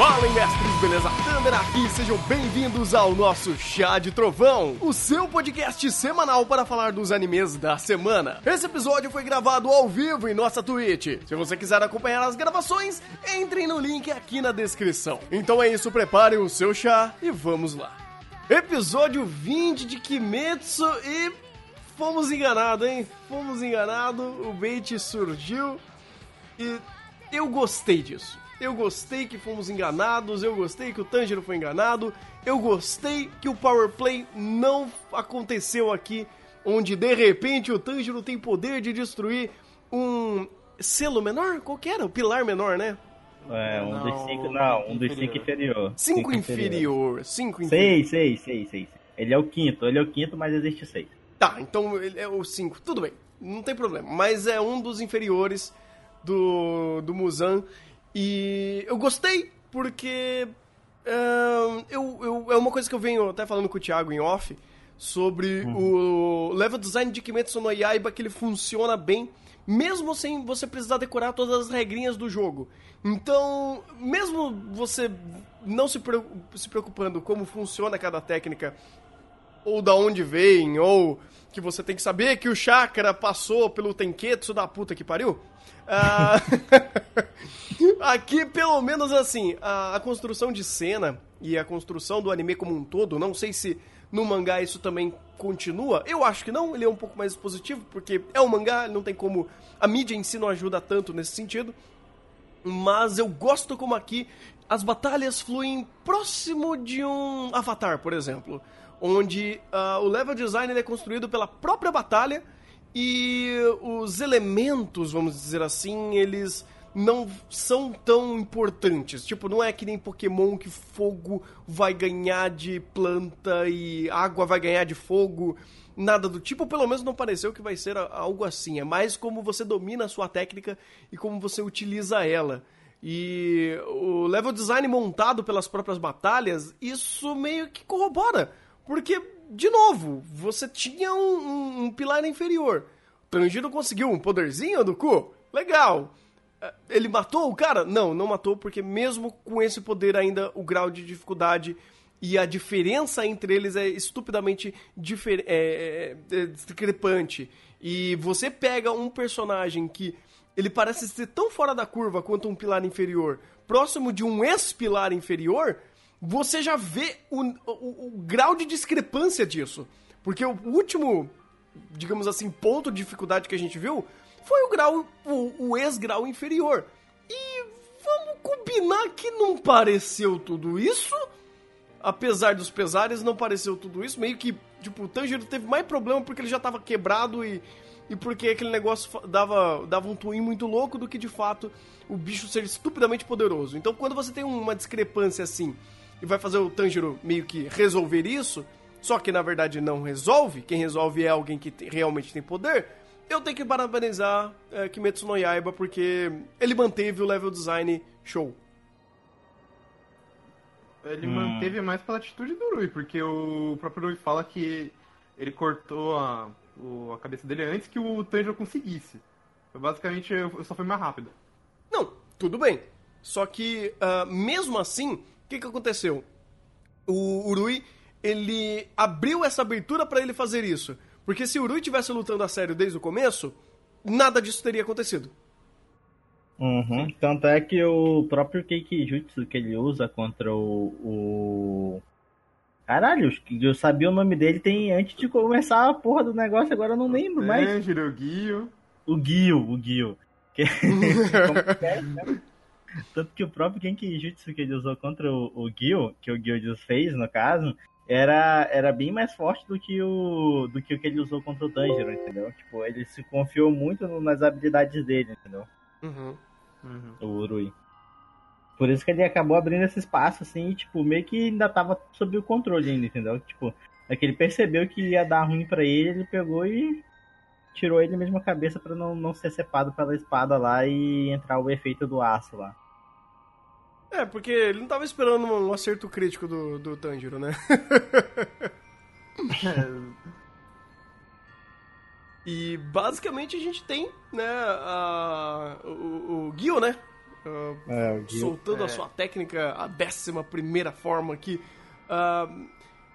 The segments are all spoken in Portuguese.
Fala, mestres, beleza? Thunder aqui, sejam bem-vindos ao nosso Chá de Trovão, o seu podcast semanal para falar dos animes da semana. Esse episódio foi gravado ao vivo em nossa Twitch. Se você quiser acompanhar as gravações, entrem no link aqui na descrição. Então é isso, preparem o seu chá e vamos lá. Episódio 20 de Kimetsu e fomos enganados, hein? Fomos enganados, o bait surgiu e eu gostei disso. Eu gostei que fomos enganados, eu gostei que o Tanjiro foi enganado, eu gostei que o Power Play não aconteceu aqui, onde de repente o Tanjiro tem poder de destruir um selo menor? Qual que era? O pilar menor, né? É, um não, dos cinco, não, um dos cinco inferior. Cinco, cinco inferior, cinco inferior. Seis, seis, seis, seis. Ele é o quinto, ele é o quinto, mas existe seis. Tá, então ele é o cinco, tudo bem, não tem problema. Mas é um dos inferiores do, do Muzan. E eu gostei, porque uh, eu, eu, é uma coisa que eu venho até falando com o Thiago em off, sobre uhum. o level design de Kimetsu no Yaiba, que ele funciona bem, mesmo sem você precisar decorar todas as regrinhas do jogo. Então, mesmo você não se, se preocupando como funciona cada técnica, ou da onde vem, ou que você tem que saber que o chakra passou pelo Tenketsu da puta que pariu, uh, Aqui, pelo menos assim, a, a, construção de cena e a construção do anime como um todo, não sei se no mangá isso também continua. Eu acho que não, ele é um pouco mais positivo, porque é um mangá, não tem como. A mídia em si não ajuda tanto nesse sentido. Mas eu gosto como aqui as batalhas fluem próximo de um Avatar, por exemplo. Onde uh, o level design é construído pela própria batalha e os elementos, vamos dizer assim, eles não são tão importantes. Tipo, não é que nem Pokémon que fogo vai ganhar de planta e água vai ganhar de fogo. Nada do tipo, pelo menos não pareceu que vai ser algo assim. É mais como você domina a sua técnica e como você utiliza ela. E o level design montado pelas próprias batalhas, isso meio que corrobora. Porque, de novo, você tinha um, um, um pilar inferior. Tanjiro conseguiu um poderzinho do cu? Legal. É, ele matou o cara? Não, não matou, porque mesmo com esse poder ainda o grau de dificuldade e a diferença entre eles é estupidamente é, é, é, discrepante. E você pega um personagem que ele parece ser tão fora da curva quanto um pilar inferior, próximo de um ex-pilar inferior, você já vê o, o, o grau de discrepância disso. Porque o último, digamos assim, ponto de dificuldade que a gente viu foi o grau, o, o ex-grau inferior. E vamos combinar que não pareceu tudo isso. Apesar dos pesares, não pareceu tudo isso. Meio que, tipo, o Tanjiro teve mais problema porque ele já tava quebrado e, e porque aquele negócio dava, dava um twin muito louco do que, de fato, o bicho ser estupidamente poderoso. Então, quando você tem uma discrepância assim e vai fazer o Tanjiro meio que resolver isso, só que na verdade não resolve, quem resolve é alguém que realmente tem poder, eu tenho que parabenizar é, Kimetsu no Yaiba porque ele manteve o level design show. Ele hum. manteve mais pela atitude do Rui, porque o próprio Rui fala que ele cortou a, o, a cabeça dele antes que o Tanjiro conseguisse. Basicamente, só foi mais rápido. Não, tudo bem. Só que, uh, mesmo assim, que, que aconteceu? O Urui, ele abriu essa abertura para ele fazer isso. Porque se o Urui tivesse lutando a sério desde o começo, nada disso teria acontecido. Uhum. Tanto é que o próprio Keikijutsu que ele usa contra o, o. Caralho, eu sabia o nome dele tem antes de começar a porra do negócio, agora eu não lembro mais. Angelo, o Guio. O Guio, o Guio. Que... é? Tanto que o próprio Genkijutsu que ele usou contra o, o Gil, que o Gil fez, no caso, era, era bem mais forte do que, o, do que o que ele usou contra o Tanjiro, entendeu? Tipo, ele se confiou muito nas habilidades dele, entendeu? Uhum. Uhum. O Urui. Por isso que ele acabou abrindo esse espaço, assim, e, tipo, meio que ainda tava sob o controle ainda, entendeu? Tipo, é que ele percebeu que ia dar ruim para ele, ele pegou e tirou ele mesmo a cabeça para não, não ser cepado pela espada lá e entrar o efeito do aço lá. É, porque ele não tava esperando um acerto crítico do, do Tanjiro, né? e basicamente a gente tem, né, a, o, o Gil, né? uh, É, o Gil. soltando a É. sua técnica, a décima primeira forma aqui. Uh,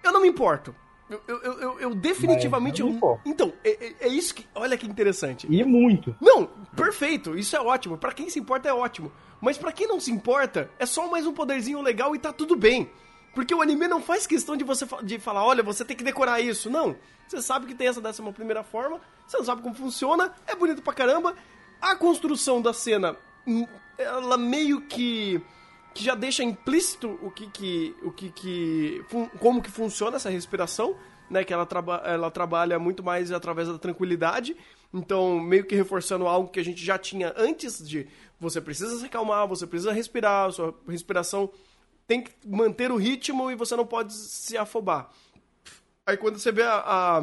eu não me importo. Eu, eu, eu- eu- definitivamente. Mas eu importo. então, é, é- é isso que. Olha que interessante. E muito. Não, perfeito, isso é ótimo. Pra quem se importa é ótimo. Mas pra quem não se importa, é só mais um poderzinho legal e tá tudo bem. Porque o anime não faz questão de você de falar, olha, você tem que decorar isso. Não. Você sabe que tem essa décima primeira forma, você não sabe como funciona, é bonito pra caramba. A construção da cena, hum, ela meio que que já deixa implícito o que que o que que como que funciona essa respiração, né, que ela, traba, ela trabalha muito mais através da tranquilidade. Então, meio que reforçando algo que a gente já tinha antes de você precisa se acalmar, você precisa respirar, sua respiração tem que manter o ritmo e você não pode se afobar. Aí quando você vê a, a,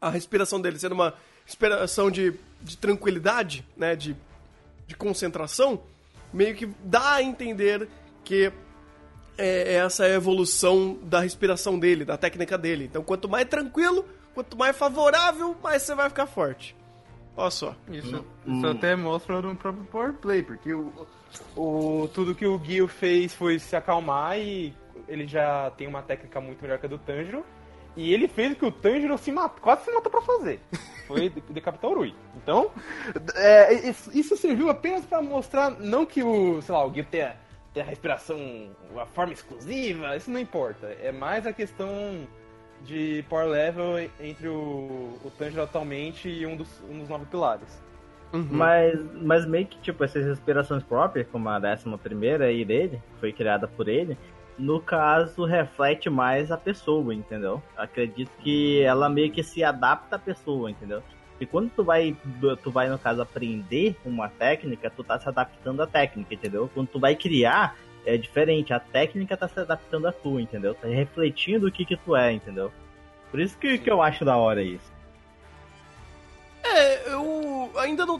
a respiração dele sendo uma respiração de, de tranquilidade, né, de, de concentração, meio que dá a entender que é, essa é a evolução da respiração dele, da técnica dele. Então, quanto mais tranquilo, quanto mais favorável, mais você vai ficar forte. Olha só. Isso, isso até mostra no próprio Power Play, porque o, o, tudo que o Gil fez foi se acalmar e ele já tem uma técnica muito melhor que a do Tanjiro. E ele fez o que o Tanjiro se mat, quase se matou pra fazer. Foi de- decapitar o Rui. Então, é, isso, isso serviu apenas pra mostrar, não que o, sei lá, o Gil tenha, tenha a respiração, uma forma exclusiva, isso não importa. É mais a questão de power level entre o, o Tanjiro atualmente e um dos, um dos nove pilares. Mas, mas meio que, tipo, essas respirações próprias, como a décima primeira aí dele, que foi criada por ele, no caso, reflete mais a pessoa, entendeu? Acredito que ela meio que se adapta à pessoa, entendeu? E quando tu vai, tu vai, no caso, aprender uma técnica, tu tá se adaptando à técnica, entendeu? Quando tu vai criar, é diferente. A técnica tá se adaptando a tu, entendeu? Tá refletindo o que que tu é, entendeu? Por isso que, que eu acho da hora isso.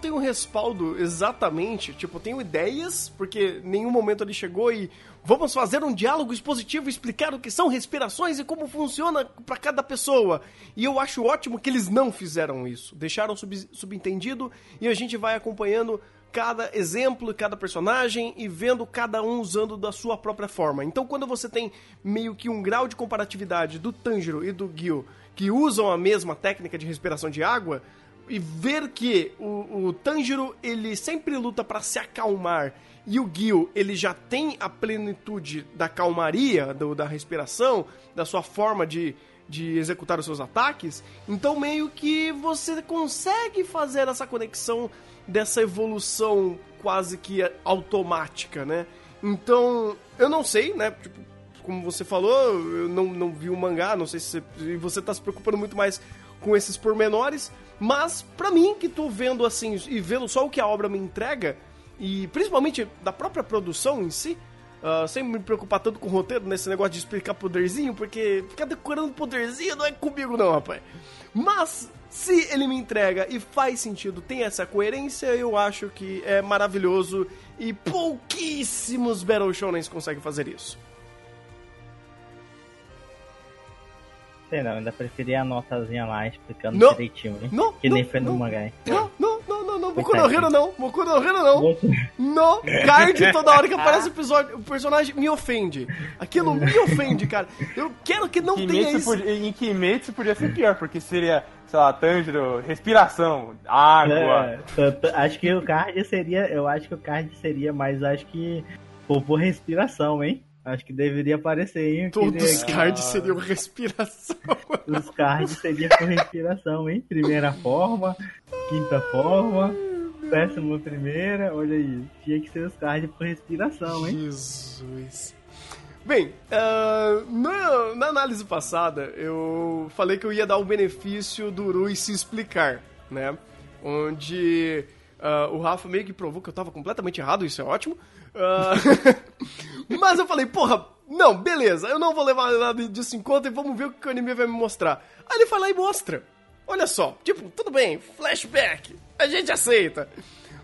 Tenho respaldo exatamente. Tipo, tenho ideias, porque nenhum momento ele chegou e vamos fazer um diálogo expositivo explicar o que são respirações e como funciona pra cada pessoa. E eu acho ótimo que eles não fizeram isso. Deixaram sub- subentendido e a gente vai acompanhando cada exemplo, cada personagem e vendo cada um usando da sua própria forma. Então, quando você tem meio que um grau de comparatividade do Tanjiro e do Gil que usam a mesma técnica de respiração de água, e ver que o, o Tanjiro ele sempre luta pra se acalmar e o Gil ele já tem a plenitude da calmaria, do- da respiração, da sua forma de, de executar os seus ataques, então meio que você consegue fazer essa conexão dessa evolução quase que automática, né? Então, eu não sei, né? Tipo, como você falou, eu não, não vi o mangá, não sei se você, você tá se preocupando muito mais com esses pormenores, mas pra mim, que tô vendo assim e vendo só o que a obra me entrega, e principalmente da própria produção em si, ah, sem me preocupar tanto com o roteiro, nesse negócio de explicar poderzinho, porque ficar decorando poderzinho não é comigo não, rapaz. Mas, se ele me entrega e faz sentido, tem essa coerência, eu acho que é maravilhoso e pouquíssimos Battle Shonens conseguem fazer isso. Sei não, ainda preferia a notazinha lá explicando Não. direitinho, hein? Não, que nem não, foi no não. mangá, hein? Não, não, não, não, não, Boku no Hero não, Boku no Hero não. No card, toda hora que aparece o episódio, o personagem me ofende. Aquilo me ofende, cara. Eu quero que não tenha Kimetsu isso. podia- em Kimetsu podia ser pior, porque seria, sei lá, Tanjiro, respiração, água. É, acho que o card seria. Eu acho que o card seria mais, acho que. Por, por respiração, hein? Acho que deveria aparecer, hein? Todos os cards seriam respiração. Os cards seria por respiração, hein? Primeira forma, quinta forma, décima primeira, olha aí. Tinha que ser os cards por respiração, hein? Jesus. Bem, ah, na, na análise passada, eu falei que eu ia dar o benefício do Rui se explicar, né? Onde ah, o Rafa meio que provou que eu tava completamente errado, isso é ótimo. Ah, mas eu falei, porra, não, beleza, eu não vou levar nada disso em conta e vamos ver o que o anime vai me mostrar. Aí ele vai lá e mostra. Olha só, tipo, tudo bem, flashback, a gente aceita.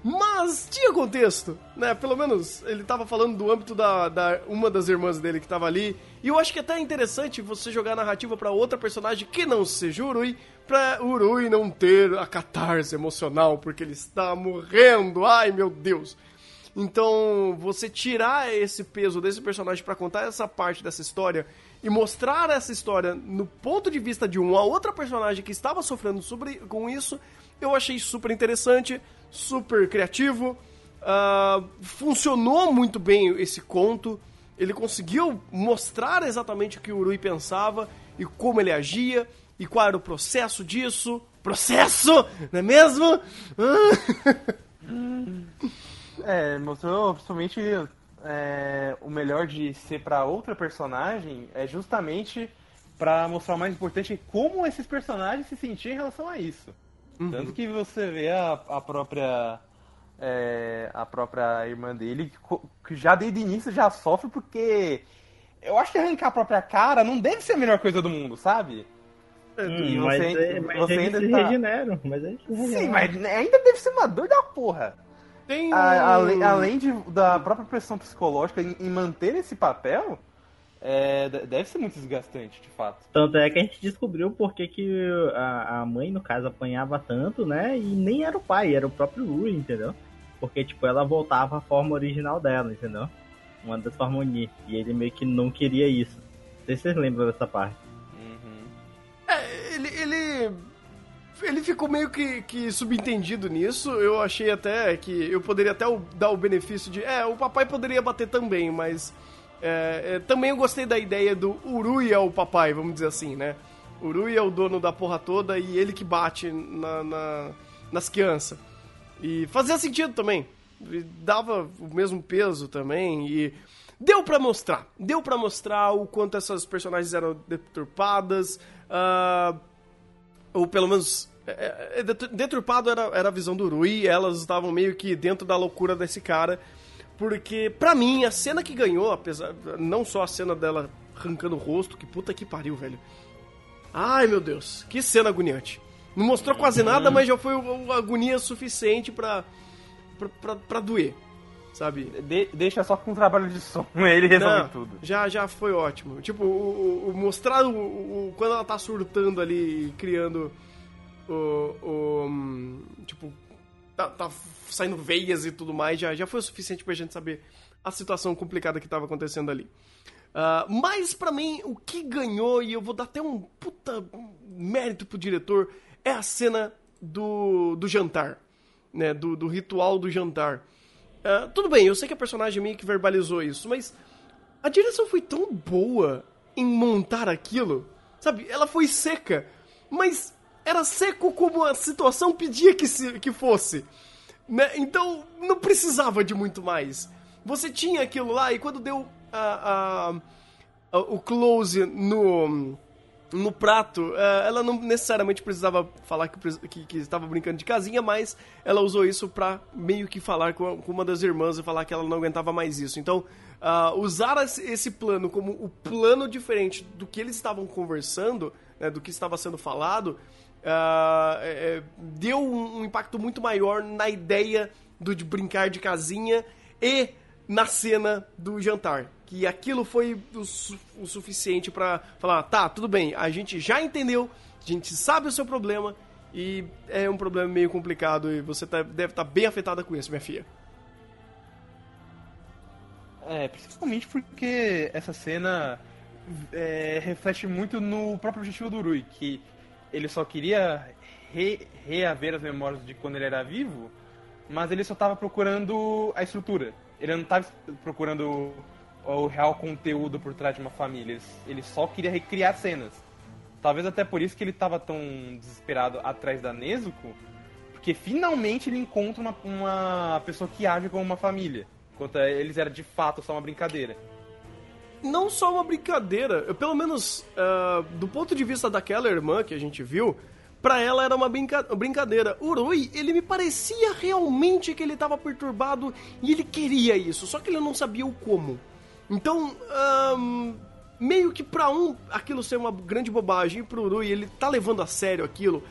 Mas tinha contexto, né? Pelo menos ele tava falando do âmbito da, da uma das irmãs dele que tava ali. E eu acho que até é interessante você jogar a narrativa pra outra personagem que não seja Urui, pra Urui não ter a catarse emocional porque ele está morrendo. Ai, meu Deus. Então, você tirar esse peso desse personagem para contar essa parte dessa história e mostrar essa história no ponto de vista de uma outra personagem que estava sofrendo sobre, com isso, eu achei super interessante, super criativo. Uh, funcionou muito bem esse conto. Ele conseguiu mostrar exatamente o que o Urui pensava e como ele agia e qual era o processo disso. Processo, não é mesmo? é, mostrou principalmente é, o melhor de ser para outra personagem é justamente para mostrar o mais importante como esses personagens se sentiam em relação a isso. Uhum. Tanto que você vê a, a própria é, a própria irmã dele que já desde o início já sofre porque eu acho que arrancar a própria cara não deve ser a melhor coisa do mundo, sabe? Hum, e você, mas, é, mas você ainda se tá... regeneram, mas se Sim, mas ainda deve ser uma dor da porra. Tem... A, além, além de, da própria pressão psicológica em, em manter esse papel, é, deve ser muito desgastante, de fato. Tanto é que a gente descobriu por que, que a, a mãe, no caso, apanhava tanto, né? E nem era o pai, era o próprio Rui, entendeu? Porque, tipo, ela voltava à forma original dela, entendeu? Uma das formas. E ele meio que não queria isso. Não sei se vocês lembram dessa parte. Ele ficou meio que, que subentendido nisso. Eu achei até que eu poderia até dar o benefício de. É, o papai poderia bater também, mas. É, é, também eu gostei da ideia do Urui é o papai, vamos dizer assim, né? Urui é o dono da porra toda e ele que bate na, na nas crianças. E fazia sentido também. Dava o mesmo peso também e deu para mostrar. Deu para mostrar o quanto essas personagens eram deturpadas. Uh, ou pelo menos. É, é, deturpado era, era a visão do Rui, elas estavam meio que dentro da loucura desse cara. Porque, pra mim, a cena que ganhou, apesar. Não só a cena dela arrancando o rosto, que puta que pariu, velho. Ai meu Deus, que cena agoniante. Não mostrou quase nada, mas já foi uma agonia suficiente pra, pra, pra, pra doer, sabe? De, deixa só com o trabalho de som, ele resolve Não, tudo. Já, já foi ótimo. Tipo, o, o mostrar o, o, quando ela tá surtando ali, criando o, o tipo, tá, tá, saindo veias e tudo mais, já, já foi o suficiente pra gente saber a situação complicada que tava acontecendo ali. Uh, mas para mim, o que ganhou, e eu vou dar até um puta mérito pro diretor, é a cena do, do jantar, né? Do, do ritual do jantar. Uh, tudo bem, eu sei que a personagem meio que verbalizou isso, mas a direção foi tão boa em montar aquilo, sabe? Ela foi seca, mas era seco como a situação pedia que, se, que fosse. Né? Então não precisava de muito mais. Você tinha aquilo lá e quando deu a, a, a o close no no prato, é, ela não necessariamente precisava falar que, que, que, estava brincando de casinha, mas ela usou isso pra meio que falar com, uma das irmãs e falar que ela não aguentava mais isso. Então, uh, usar esse plano como o plano diferente do que eles estavam conversando, né, do que estava sendo falado, uh, é, deu um, um, impacto muito maior na ideia do, de brincar de casinha e na cena do jantar que aquilo foi o, su o suficiente para falar, tá, tudo bem, a gente já entendeu, a gente sabe o seu problema e é um problema meio complicado e você tá, deve estar tá bem afetada com isso, minha filha. É, principalmente porque essa cena é, reflete muito no próprio objetivo do Rui, que ele só queria re reaver as memórias de quando ele era vivo, mas ele só estava procurando a estrutura. Ele não estava procurando o real conteúdo por trás de uma família. Ele só queria recriar cenas. Talvez até por isso que ele estava tão desesperado atrás da Nezuko, porque finalmente ele encontra uma, uma pessoa que age como uma família. Enquanto eles eram de fato só uma brincadeira. Não só uma brincadeira, eu, pelo menos uh, do ponto de vista daquela irmã que a gente viu, para ela era uma brinca brincadeira. O Rui, ele me parecia realmente que ele estava perturbado e ele queria isso, só que ele não sabia o como. Então, meio que pra um aquilo ser uma grande bobagem, e pro Urui ele tá levando a sério aquilo,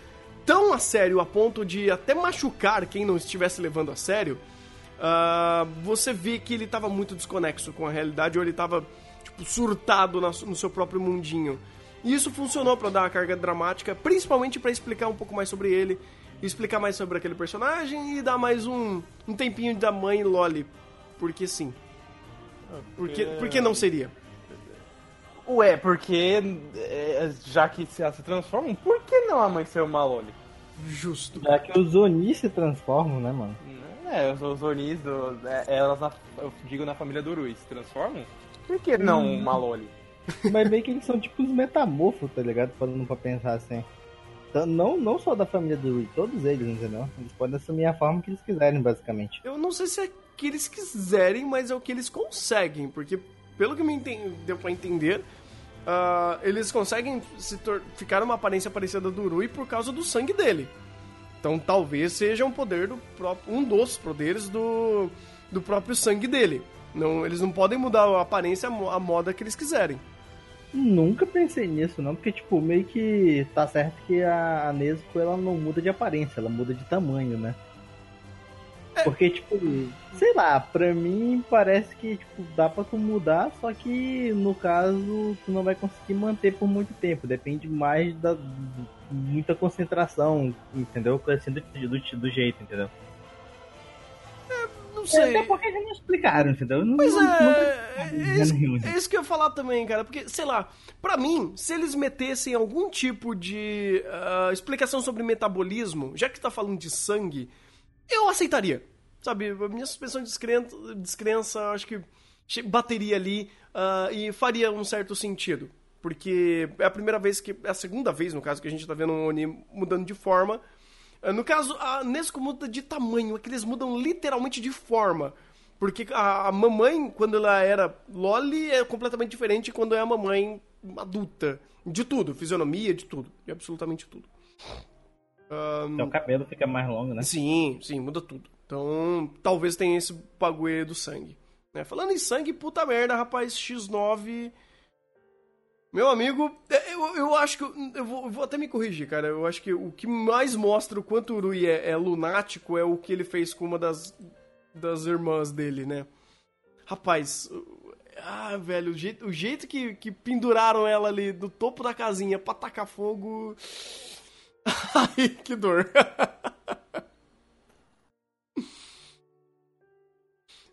tão a sério a ponto de até machucar quem não estivesse levando a sério, uh, você vê que ele tava muito desconexo com a realidade, ou ele tava, tipo, surtado no seu próprio mundinho. E isso funcionou para dar uma carga dramática, principalmente para explicar um pouco mais sobre ele, explicar mais sobre aquele personagem e dar mais um, um tempinho da mãe Loli porque sim. Por que, por que não seria? Ué, porque é, já que se elas se transformam, por que não a mãe ser uma Loli? Justo. Já que os Onis se transformam, né, mano? É, os, os Onis, do, é, elas, eu digo na família do Urui, se transformam? Por que não Hum. uma Loli? Mas meio que eles são tipo os metamorfos, tá ligado? Falando pra pensar assim. Então, Não, não só da família do Rui, todos eles, entendeu? Eles podem assumir a forma que eles quiserem, basicamente. Eu não sei se é que eles quiserem, mas é o que eles conseguem, porque pelo que me deu pra entender, ah, eles conseguem ficar uma aparência parecida do Rui por causa do sangue dele. Então talvez seja um poder do próprio, um dos poderes do, do próprio sangue dele. Não, eles não podem mudar a aparência, a moda que eles quiserem. Nunca pensei nisso, não, porque, tipo, meio que tá certo que a, Nezuko, ela não muda de aparência, ela muda de tamanho, né? Porque, tipo, sei lá, pra mim parece que, tipo, dá pra tu mudar, só que, no caso, tu não vai conseguir manter por muito tempo, depende mais da muita concentração, entendeu? Assim, do, do, do jeito, entendeu? Não É, sei. Até porque eles não explicaram, entendeu? Não, Pois não- é, nunca- é, isso, é isso que eu ia falar também, cara. Porque, sei lá, pra mim, se eles metessem algum tipo de ah, explicação sobre metabolismo, já que tá falando de sangue, eu aceitaria. Sabe, a minha suspensão de descrença, descrença acho que bateria ali ah, e faria um certo sentido. Porque é a primeira vez que. É a segunda vez, no caso, que a gente tá vendo um Oni mudando de forma. Ah, No caso, a Nesco muda de tamanho, é que eles mudam literalmente de forma. Porque a, a mamãe, quando ela era Loli, é completamente diferente quando é a mamãe adulta. De tudo, fisionomia, de tudo. De absolutamente tudo. Ahn, Então o cabelo fica mais longo, né? Sim, sim, muda tudo. Então, talvez tenha esse bagulho do sangue. né? Falando em sangue, puta merda, rapaz, X9. Meu amigo, é, eu, eu acho que. eu- vou, vou até me corrigir, cara. Eu acho que o que mais mostra o quanto o Urui é, é lunático é o que ele fez com uma das, das irmãs dele, né? Rapaz, ah, velho, o jeito, o jeito que, que penduraram ela ali do topo da casinha pra tacar fogo. Ai, que dor.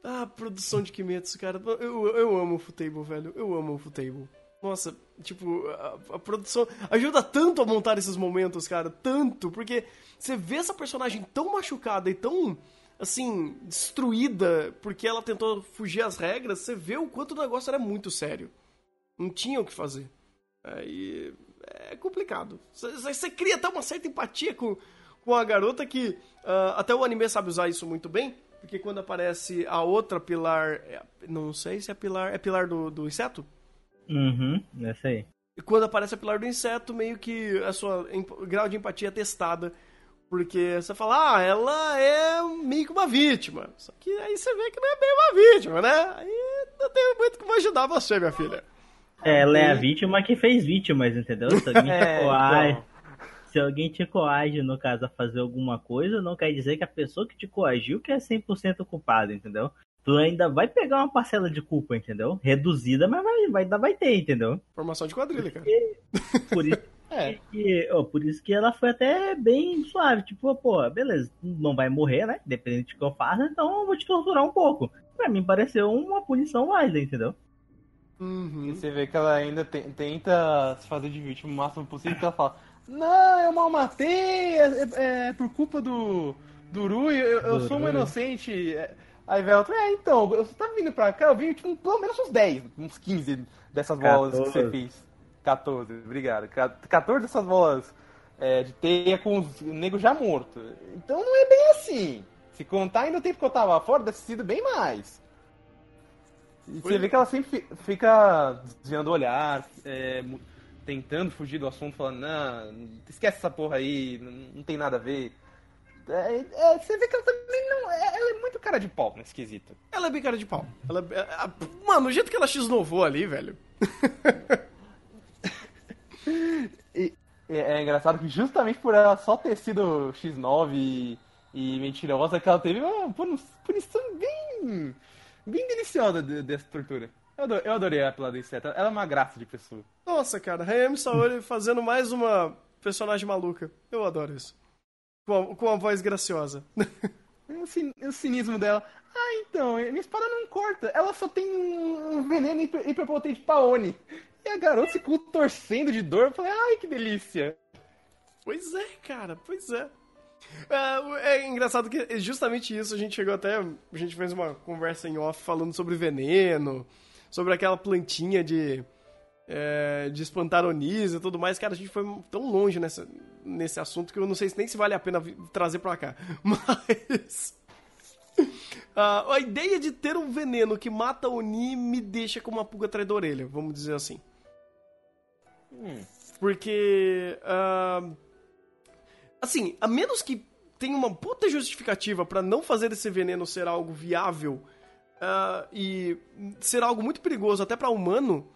Ah, produção de Kimetsu, cara. Eu, eu amo o Futable, velho. Eu amo o Futable. Nossa, tipo, a, a produção ajuda tanto a montar esses momentos, cara. Tanto, porque você vê essa personagem tão machucada e tão, assim, destruída porque ela tentou fugir às regras. Você vê o quanto o negócio era muito sério. Não tinha o que fazer. Aí é complicado. Você- cria até uma certa empatia com, com a garota que ah, até o anime sabe usar isso muito bem. Porque quando aparece a outra pilar. é- Não sei se é pilar. É pilar do, do inseto? Uhum, essa aí. E quando aparece a pilar do inseto, meio que a sua grau de empatia é testada. Porque você fala, ah, ela é meio que uma vítima. Só que aí você vê que não é bem uma vítima, né? Aí não tem muito como ajudar você, minha filha. É, ela é a vítima que fez vítimas, entendeu? Se alguém te É, coage, então. se alguém te coage, no caso, a fazer alguma coisa, não quer dizer que a pessoa que te coagiu que é 100% culpada, entendeu? Tu ainda vai pegar uma parcela de culpa, entendeu? Reduzida, mas vai, vai, ainda vai ter, entendeu? Formação de quadrilha, cara. Por isso É, que, ó, por isso que ela foi até bem suave. Tipo, pô, beleza, não vai morrer, né? Dependente do que eu faça, então eu vou te torturar um pouco. Pra mim pareceu uma punição válida, entendeu? Uhum. E você vê que ela ainda te- tenta se fazer de vítima o máximo possível, que ela fala, não, eu mal matei, é, é- é por culpa do, do Rui, eu, eu Do sou uma Rui. inocente. É, Aí vem ela, é, então, você tá vindo pra cá, eu vim tipo, pelo menos uns 10, uns 15 dessas bolas que você 14. fez. 14, obrigado. Ca- 14 dessas bolas é, de teia com os negros já mortos. Então não é bem assim. Se contar ainda o tempo que eu tava fora, deve ter sido bem mais. E você vê que ela sempre fi- fica desviando o olhar, é, tentando fugir do assunto, falando, não, esquece essa porra aí, não tem nada a ver. É, é, você vê que ela também não. é- Ela é muito cara de pau nesse quesito. Ela é bem cara de pau. Ela, é- a- mano, o jeito que ela x-novou ali, velho. E é, é engraçado que justamente por ela só ter sido X9 e, e mentirosa, que ela teve uma puni- punição bem. bem deliciosa de- dessa tortura. Eu adorei, eu adorei a Pilar do Inseto. Ela é uma graça de pessoa. Nossa, cara, Hayami Saori fazendo mais uma personagem maluca. Eu adoro isso. Com a, com a voz graciosa. o, cin- o cinismo dela. Ah, então, minha espada não corta. Ela só tem um veneno hiper, hiperpotente pra Oni. E a garota ficou torcendo de dor. Eu falei, ai, que delícia. Pois é, cara, pois é. É, é engraçado que é justamente isso a gente chegou até. A gente fez uma conversa em off falando sobre veneno, sobre aquela plantinha de. É, de espantar onis e tudo mais. Cara, a gente foi tão longe nessa, nesse assunto que eu não sei nem se vale a pena trazer pra cá. Mas. ah, a ideia de ter um veneno que mata Oni me deixa com uma pulga atrás da orelha, vamos dizer assim. Porque. ah, assim, a menos que tenha uma puta justificativa pra não fazer esse veneno ser algo viável ah, e ser algo muito perigoso até pra humano,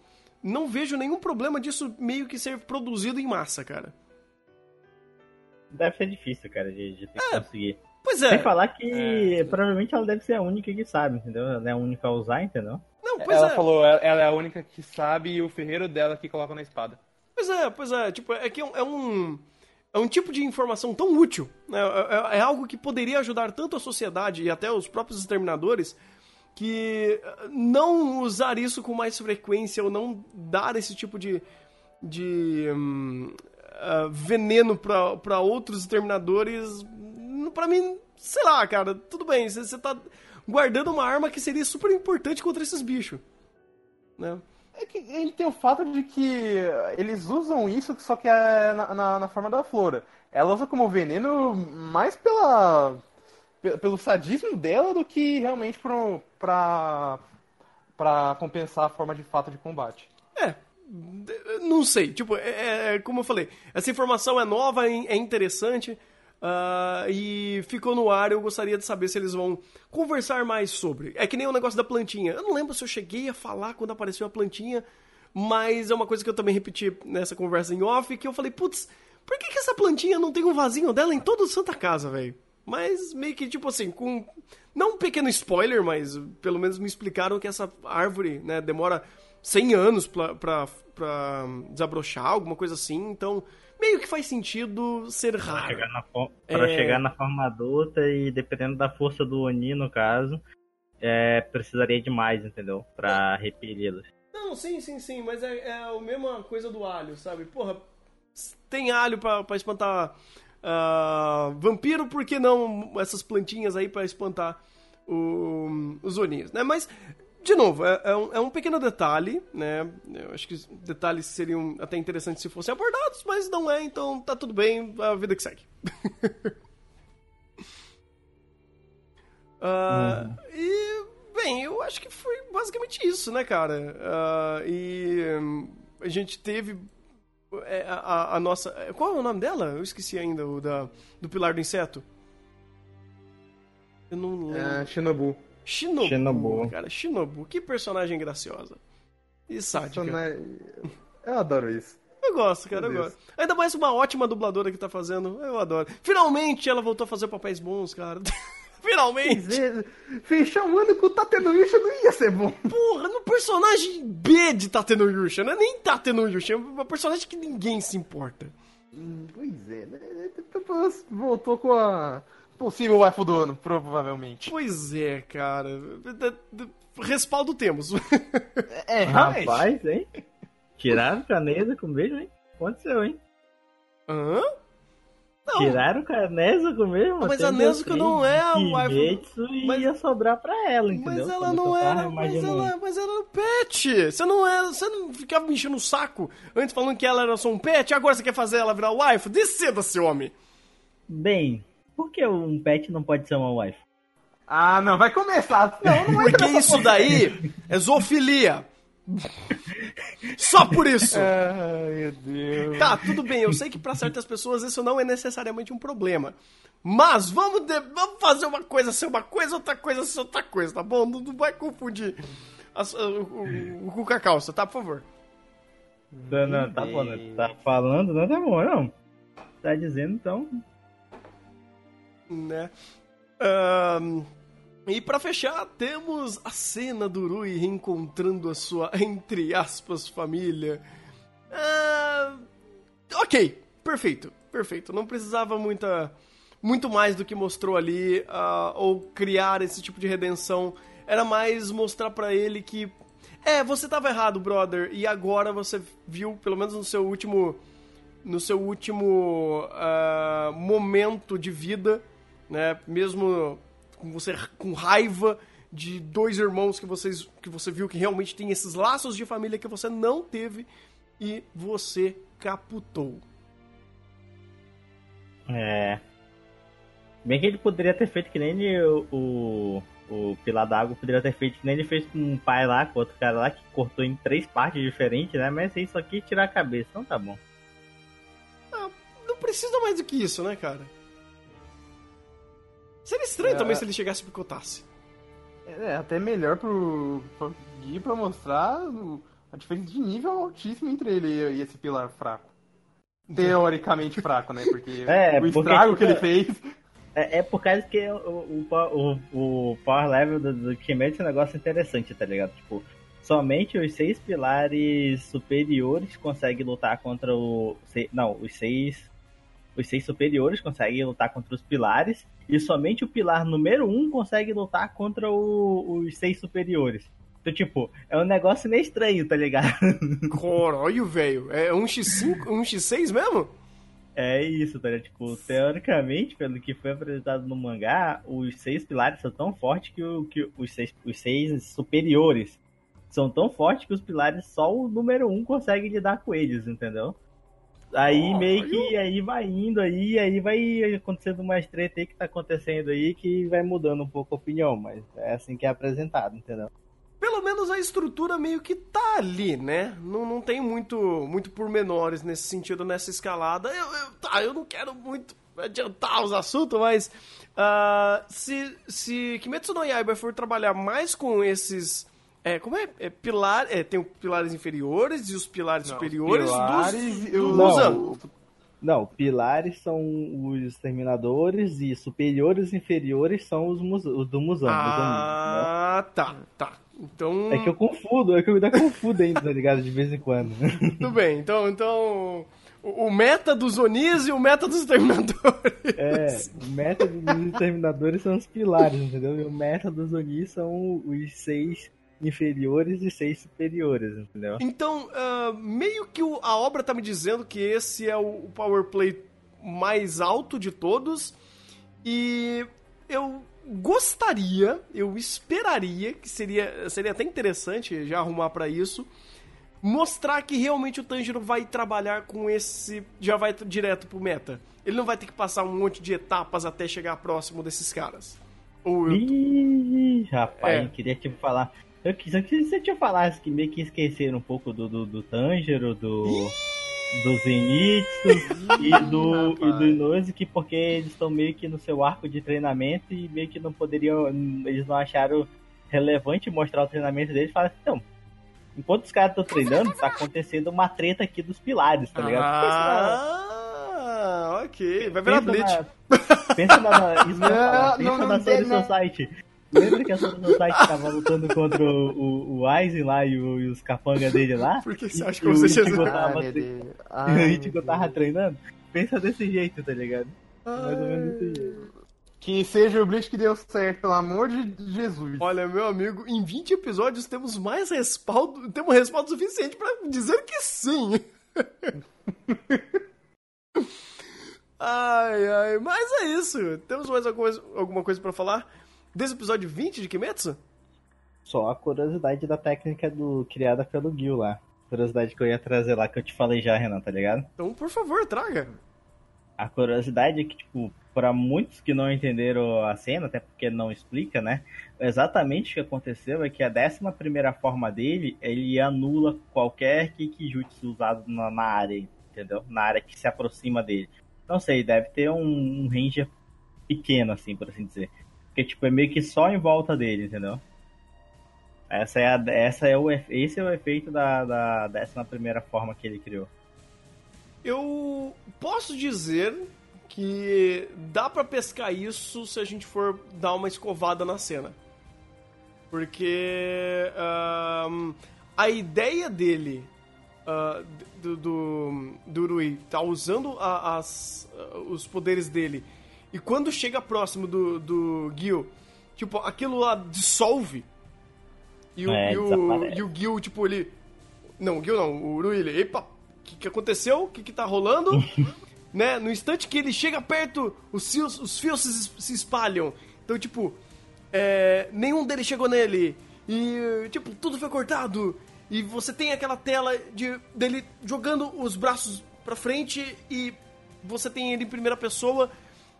não vejo nenhum problema disso meio que ser produzido em massa, cara. Deve ser difícil, cara, de, de ter que conseguir. Pois Sem é. falar que provavelmente ela deve ser a única que sabe, entendeu? Ela é a única a usar, entendeu? Não, pois ela é. falou, ela ela é a única que sabe e o ferreiro dela que coloca na espada. Pois é, pois é. Tipo, é que é um- é um. É um tipo de informação tão útil, né? É, é- é algo que poderia ajudar tanto a sociedade e até os próprios exterminadores que eh, não usar isso com mais frequência ou não dar esse tipo de, de hum, ah, veneno pra pra outros exterminadores, hum, pra mim, sei lá, cara, tudo bem, você tá guardando uma arma que seria super importante contra esses bichos, né? É que ele tem o fato de que eles usam isso, só que é na, na, na forma da flora. Ela usa como veneno mais pela, pe- pelo sadismo dela do que realmente pro, pra, pra compensar a forma de fato de combate. É, não sei. Tipo, é, é- é como eu falei, essa informação é nova, é é interessante ah, e ficou no ar. Eu gostaria de saber se eles vão conversar mais sobre. É que nem o negócio da plantinha. Eu não lembro se eu cheguei a falar quando apareceu a plantinha, mas é uma coisa que eu também repeti nessa conversa em off, que eu falei, putz, por que, que essa plantinha não tem um vasinho dela em toda Santa Casa, velho? Mas meio que, tipo assim, com. Não um pequeno spoiler, mas pelo menos me explicaram que essa árvore, né, demora 100 anos pra, pra, pra desabrochar, alguma coisa assim. Então, meio que faz sentido ser raro. Chegar na Pra É. chegar na forma adulta e dependendo da força do Oni, no caso, é, precisaria de mais, entendeu? Pra repeli-los. Não, sim, sim, sim, mas é, é a mesma coisa do alho, sabe? Porra, tem alho pra, pra espantar ah, vampiro, por que não essas plantinhas aí pra espantar o- os oninhos, né? Mas, de novo, é, é um, é um pequeno detalhe, né? Eu acho que detalhes seriam até interessantes se fossem abordados, mas não é, então tá tudo bem, a vida que segue. Ah, E, bem, eu acho que foi basicamente isso, né, cara? Ah, e hum, a gente teve a, a- a nossa. Qual é o nome dela? Eu esqueci ainda, o da, do Pilar do Inseto. Eu não lembro. É, Shinobu. Shinobu, Shinobu. cara. Shinobu, que personagem graciosa. E sádica. Eu adoro isso. Eu gosto, cara, eu Deus. gosto. Ainda mais uma ótima dubladora que tá fazendo. Eu adoro. Finalmente ela voltou a fazer papéis bons, cara. Finalmente! Fechar um ano com o Tatenuyusha não ia ser bom. Porra, no personagem B de Tateno Yusha, não é nem Tateno Yusha, é um personagem que ninguém se importa. Pois é, né? Depois voltou com a possível waifu do ano, provavelmente. Pois é, cara. Respaldo temos. É, realmente. Rapaz, hein? Tiraram canesa com beijo, hein? Aconteceu, hein? Hã? Não. Tiraram com beijo, Mas a Nezuko não é a Kimetsu e mas- ia sobrar pra ela, entendeu? Mas ela não era. Mas ela, mas ela era um pet. Você não era. Você não ficava me enchendo o saco antes falando que ela era só um pet, agora você quer fazer ela virar wife? Desceda-se, homem! Bem, por que um pet não pode ser uma wife? Ah, não, vai começar. Não, não Porque isso daí é zoofilia. Só por isso. Ai, meu Deus. Tá, tudo bem, eu sei que pra certas pessoas isso não é necessariamente um problema. Mas vamos, de- vamos fazer uma coisa ser uma coisa, outra coisa ser outra coisa, tá bom? Não, não vai confundir as- o, o, o cu com a calça, tá? Por favor. Não, não, tá bom, né? Tá falando, não tá bom, não. Tá dizendo, então. Né? Ahn, e pra fechar, temos a cena do Rui reencontrando a sua, entre aspas, família. Ah, ok, perfeito, perfeito. Não precisava muita, muito mais do que mostrou ali, uh, ou criar esse tipo de redenção. Era mais mostrar para ele que, é, você tava errado, brother, e agora você viu, pelo menos no seu último, no seu último uh, momento de vida, né, mesmo com você com raiva de dois irmãos que vocês que você viu que realmente tem esses laços de família que você não teve e você caputou. É. Bem que ele poderia ter feito que nem ele, o, o Pilar d'Água poderia ter feito que nem ele fez com um pai lá, com outro cara lá, que cortou em três partes diferentes, né? Mas isso aqui tirar a cabeça, então tá bom. Ah, não precisa mais do que isso, né, cara? Seria estranho é... também se ele chegasse e picotasse. É, até melhor pro, pro Gui pra mostrar a diferença de nível altíssimo entre ele e esse pilar fraco. Teoricamente fraco, né? Porque é, o estrago porque, que ele fez. É, é por causa que o, o, o, o power level do, do Kimetsu é um negócio interessante, tá ligado? Tipo, somente os seis pilares superiores conseguem lutar contra o. Não, os seis. Os seis superiores conseguem lutar contra os pilares. E somente o pilar número um consegue lutar contra o, os seis superiores. Então, tipo, é um negócio meio estranho, tá ligado? Caralho, velho. É um X5, um X6 mesmo? É isso, tá ligado? Tipo, teoricamente, pelo que foi apresentado no mangá, os seis pilares são tão fortes que, o, que os, seis, os seis superiores são tão fortes que os pilares só o número um consegue lidar com eles, entendeu? Aí oh, meio que eu... aí vai indo aí, aí vai acontecendo mais treta aí que tá acontecendo aí que vai mudando um pouco a opinião, mas é assim que é apresentado, entendeu? pelo menos a estrutura meio que tá ali, né? Não, não tem muito, muito pormenores nesse sentido, nessa escalada. Eu, eu, tá, eu não quero muito adiantar os assuntos, mas uh, se, se Kimetsu no Yaiba for trabalhar mais com esses... É, como é? é pilar, é, tem os pilares inferiores e os pilares não, superiores pilares, dos, do não, não, pilares são os exterminadores e superiores e inferiores são os, os do Musão. Ah, tá, tá. Então... É que eu confundo, é que eu ainda confundo ainda, tá ligado? De vez em quando. Tudo bem, então, então o meta dos Onis e o meta dos Exterminadores. É, o meta dos Exterminadores são os pilares, entendeu? E o meta dos Onis são os seis inferiores e seis superiores, entendeu? Então, uh, meio que o, a obra tá me dizendo que esse é o power play mais alto de todos e eu gostaria, eu esperaria que seria, seria até interessante já arrumar para isso, mostrar que realmente o Tanjiro vai trabalhar com esse, já vai direto pro meta. Ele não vai ter que passar um monte de etapas até chegar próximo desses caras. Ou eu... Ih, rapaz, é. eu queria tipo falar, eu quis, eu que você te falasse que meio que esqueceram um pouco do, do, do Tanjiro, do. Do Zenitsu e do, e do Inosuke, porque eles estão meio que no seu arco de treinamento e meio que não poderiam. Eles não acharam relevante mostrar o treinamento deles. Falaram assim, então, enquanto os caras estão treinando, tá acontecendo uma treta aqui dos pilares, tá ligado? Ah, ok. Vai virar Bleach. Pensa na, isso não, pensa não, na série Society. Lembra que a Soul Society tava lutando contra o, o, o Aizen lá e, o, e os capangas dele lá? Por que você acha que você tinha tava, tre... Ichigo tava treinando? Pensa desse jeito, tá ligado? Mais ou menos desse jeito. Que seja o Bleach que deu certo, pelo amor de Jesus. Olha, meu amigo, em 20 episódios temos mais respaldo, temos respaldo suficiente para dizer que sim. ai, ai, mas é isso. Temos mais alguma, alguma coisa para falar? Desse episódio 20 de Kimetsu? Só a curiosidade da técnica do criada pelo Gil lá. Curiosidade que eu ia trazer lá, que eu te falei já, Renan, tá ligado? Então, por favor, traga. A curiosidade é que, tipo, para muitos que não entenderam a cena, até porque não explica, né? Exatamente o que aconteceu é que a décima primeira forma dele, ele anula qualquer Kikijutsu usado na, na área, entendeu? Na área que se aproxima dele. Não sei, deve ter um, um range pequeno, assim, por assim dizer. Porque, tipo, é meio que só em volta dele, entendeu? Essa é a, essa é o, esse é o efeito da, da décima primeira forma que ele criou. Eu posso dizer que dá para pescar isso se a gente for dar uma escovada na cena. Porque um, a ideia dele, uh, do, do, do Rui, tá usando a, as, os poderes dele E quando chega próximo do, do Gil, tipo, aquilo lá dissolve. E o, É, e o, e o Gil, tipo, ele. Não, o Gil não, o Uru, ele. Epa, o que, que aconteceu? O que, que tá rolando? né? No instante que ele chega perto, os fios, os fios se, se espalham. Então, tipo, é, nenhum deles chegou nele. E, tipo, tudo foi cortado. E você tem aquela tela de, dele jogando os braços pra frente e você tem ele em primeira pessoa.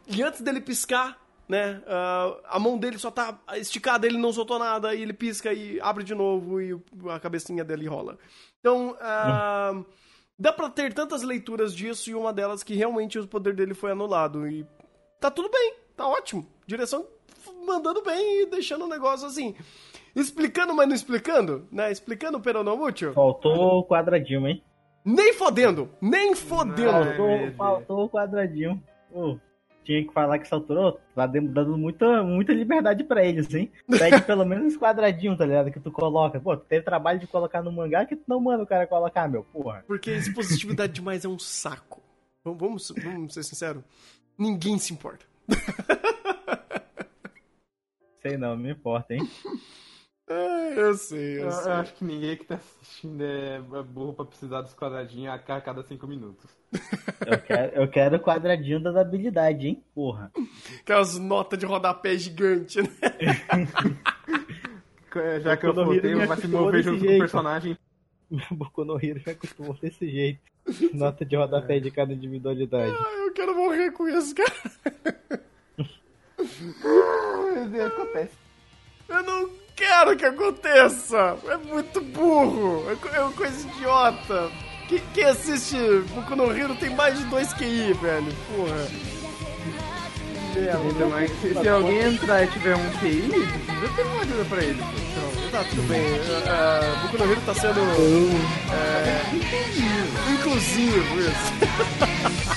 E antes dele piscar, né? ah, a mão dele só tá esticada, ele não soltou nada. E ele pisca e abre de novo e a cabecinha dele rola. Então, ah, dá pra ter tantas leituras disso e uma delas que realmente o poder dele foi anulado. E tá tudo bem, tá ótimo. Direção mandando bem e deixando o negócio assim. Explicando, mas não explicando, né? Explicando pero não útil. Faltou o quadradinho, hein? Nem fodendo, nem fodendo. Ai, Faltou, faltou o quadradinho. Pô, tinha que falar que essa altura, tá dando muita, muita liberdade pra eles, hein? Pede pelo menos esse quadradinho, tá ligado? Que tu coloca. Pô, tu teve trabalho de colocar no mangá que tu não manda o cara colocar, meu, porra. Porque expositividade demais é um saco. Vamos, vamos, vamos ser sinceros. Ninguém se importa. Sei não me importa, hein? Ah, eu sei, Eu, eu eu sei. acho que ninguém que tá assistindo é burro pra precisar dos quadradinhos a ca- cada cinco minutos. Eu quero, eu quero o quadradinho das habilidades, hein? Porra. Aquelas notas de rodapé gigante, né? Já que eu me vai se mover junto com o jeito. personagem. Boku no Hero já acostumou desse jeito. Nota de rodapé de cada individualidade. Ah, eu quero morrer com isso, cara. Meu Deus, acontece. Eu não quero que aconteça. É muito burro. É É uma coisa idiota. Quem, quem assiste Boku no Hero tem mais de 2 QI, velho. Porra. Então, mas se, se alguém entrar e tiver um QI, precisa ter uma ajuda pra ele. Então, Tá, tudo bem. Uh, Boku no Hero tá sendo é, inclusivo isso.